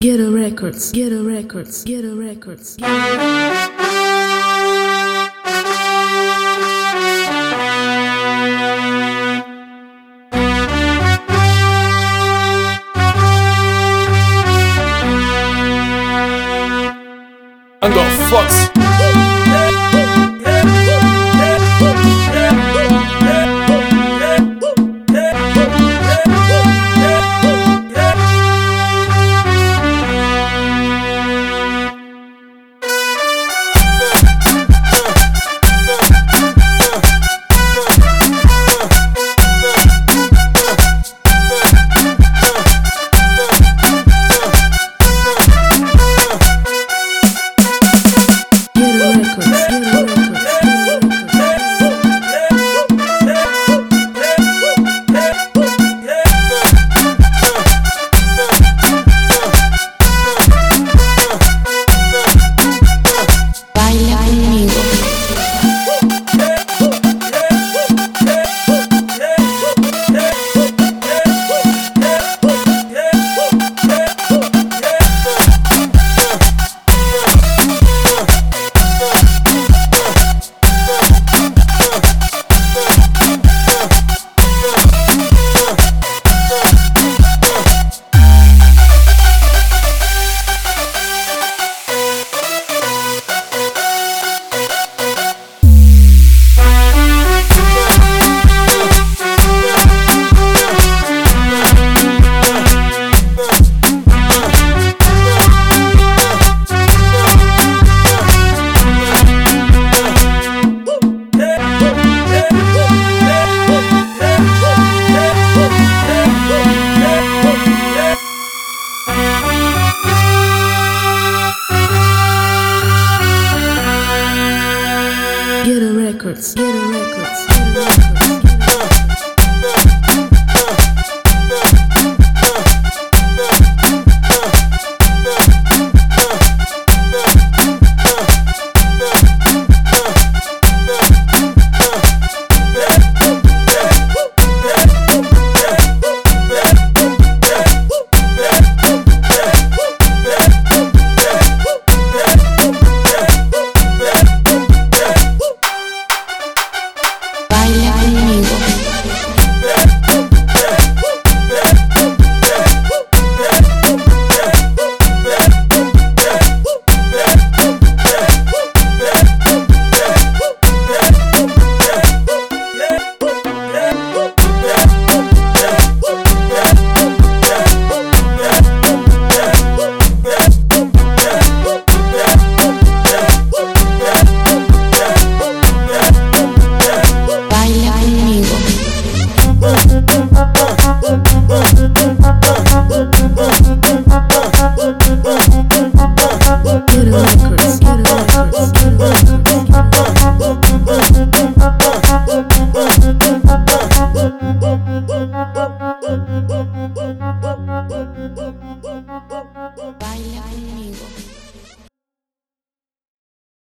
Get a records, get a records, get a records. Get a I'm records, a records, a records.